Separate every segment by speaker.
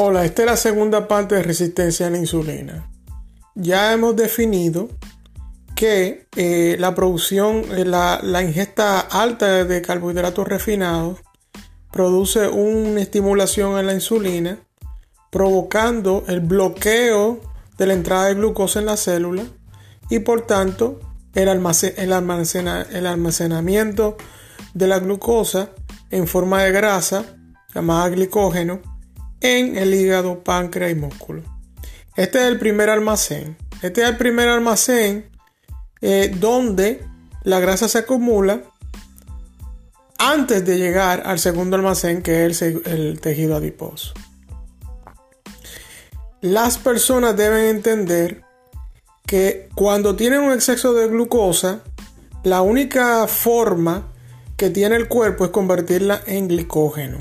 Speaker 1: Hola, esta es la segunda parte de resistencia a la insulina. Ya hemos definido que eh, la producción, eh, la, ingesta alta de carbohidratos refinados produce una estimulación en la insulina, provocando el bloqueo de la entrada de glucosa en la célula y por tanto el almacenamiento de la glucosa en forma de grasa llamada glicógeno en el hígado, páncreas y músculo. Este es el primer almacén. Este es el primer almacén eh, donde la grasa se acumula antes de llegar al segundo almacén que es el, el tejido adiposo. Las personas deben entender que cuando tienen un exceso de glucosa, la única forma que tiene el cuerpo es convertirla en glicógeno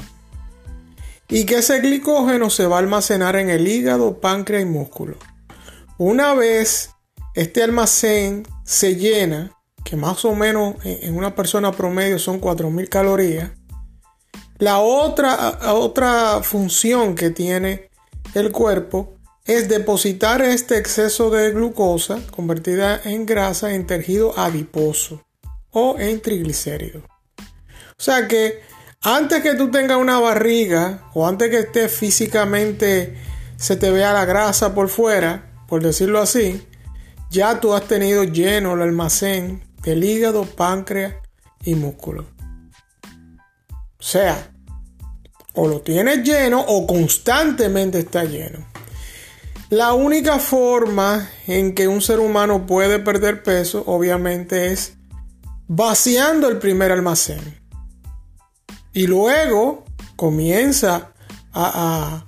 Speaker 1: y que ese glicógeno se va a almacenar en el hígado, páncreas y músculo. Una vez este almacén se llena, que más o menos en una persona promedio son 4.000 calorías, la otra, otra función que tiene el cuerpo es depositar este exceso de glucosa convertida en grasa en tejido adiposo o en triglicéridos. O sea que antes que tú tengas una barriga o antes que estés físicamente se te vea la grasa por fuera, por decirlo así, ya tú has tenido lleno el almacén del hígado, páncreas y músculo. O sea, o lo tienes lleno o constantemente está lleno. La única forma en que un ser humano puede perder peso, obviamente, es vaciando el primer almacén. Y luego comienza a,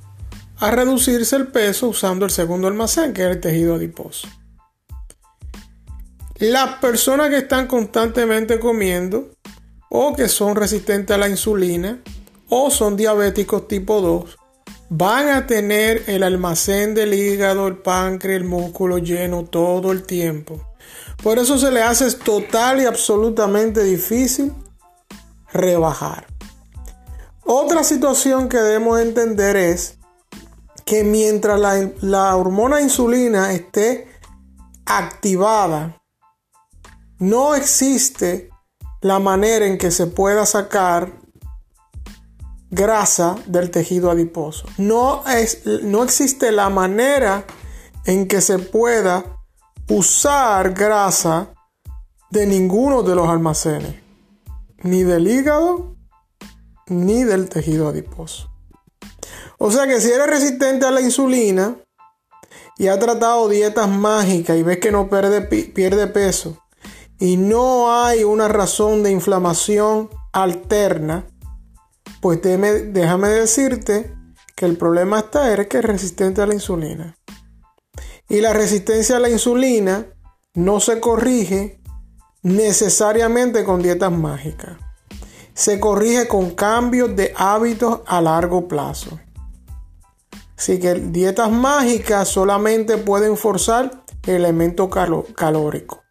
Speaker 1: reducirse el peso usando el segundo almacén, que es el tejido adiposo. Las personas que están constantemente comiendo o que son resistentes a la insulina o son diabéticos tipo 2 van a tener el almacén del hígado, el páncreas, el músculo lleno todo el tiempo. Por eso se le hace total y absolutamente difícil rebajar. Otra situación que debemos entender es que mientras la, hormona insulina esté activada, no existe la manera en que se pueda sacar grasa del tejido adiposo. No, es, no existe la manera en que se pueda usar grasa de ninguno de los almacenes, ni del hígado ni del tejido adiposo. O sea que si eres resistente a la insulina y has tratado dietas mágicas y ves que no pierde, pierde peso y no hay una razón de inflamación alterna, pues déjame decirte que el problema está es que es resistente a la insulina. Y la resistencia a la insulina no se corrige necesariamente con dietas mágicas se corrige con cambios de hábitos a largo plazo. Así que dietas mágicas solamente pueden forzar el elemento calórico.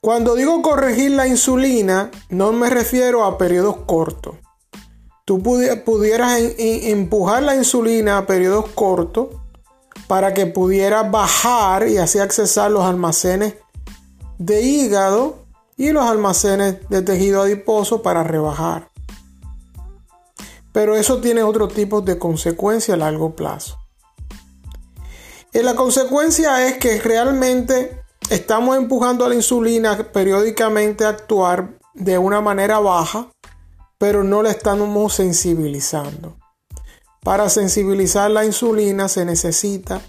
Speaker 1: Cuando digo corregir la insulina, no me refiero a periodos cortos. Tú pudieras empujar la insulina a periodos cortos para que pudiera bajar y así accesar los almacenes de hígado y los almacenes de tejido adiposo para rebajar. Pero eso tiene otro tipo de consecuencia a largo plazo. Y la consecuencia es que realmente estamos empujando a la insulina periódicamente a actuar de una manera baja, pero no la estamos sensibilizando. Para sensibilizar la insulina se necesita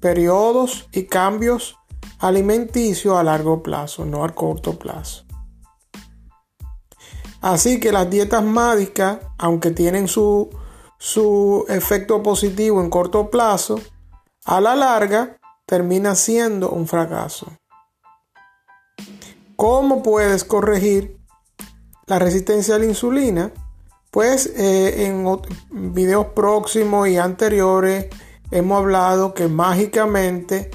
Speaker 1: periodos y cambios alimenticio a largo plazo, no a corto plazo. Así que las dietas mágicas, aunque tienen su, su efecto positivo en corto plazo, a la larga termina siendo un fracaso. ¿Cómo puedes corregir la resistencia a la insulina? Pues eh, en videos próximos y anteriores hemos hablado que mágicamente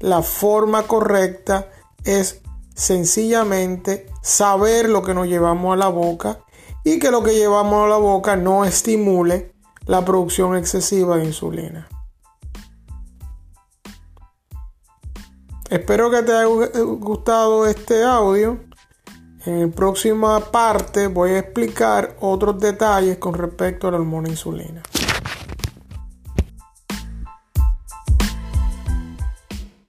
Speaker 1: la forma correcta es sencillamente saber lo que nos llevamos a la boca y que lo que llevamos a la boca no estimule la producción excesiva de insulina. Espero que te haya gustado este audio. En la próxima parte voy a explicar otros detalles con respecto a la hormona insulina.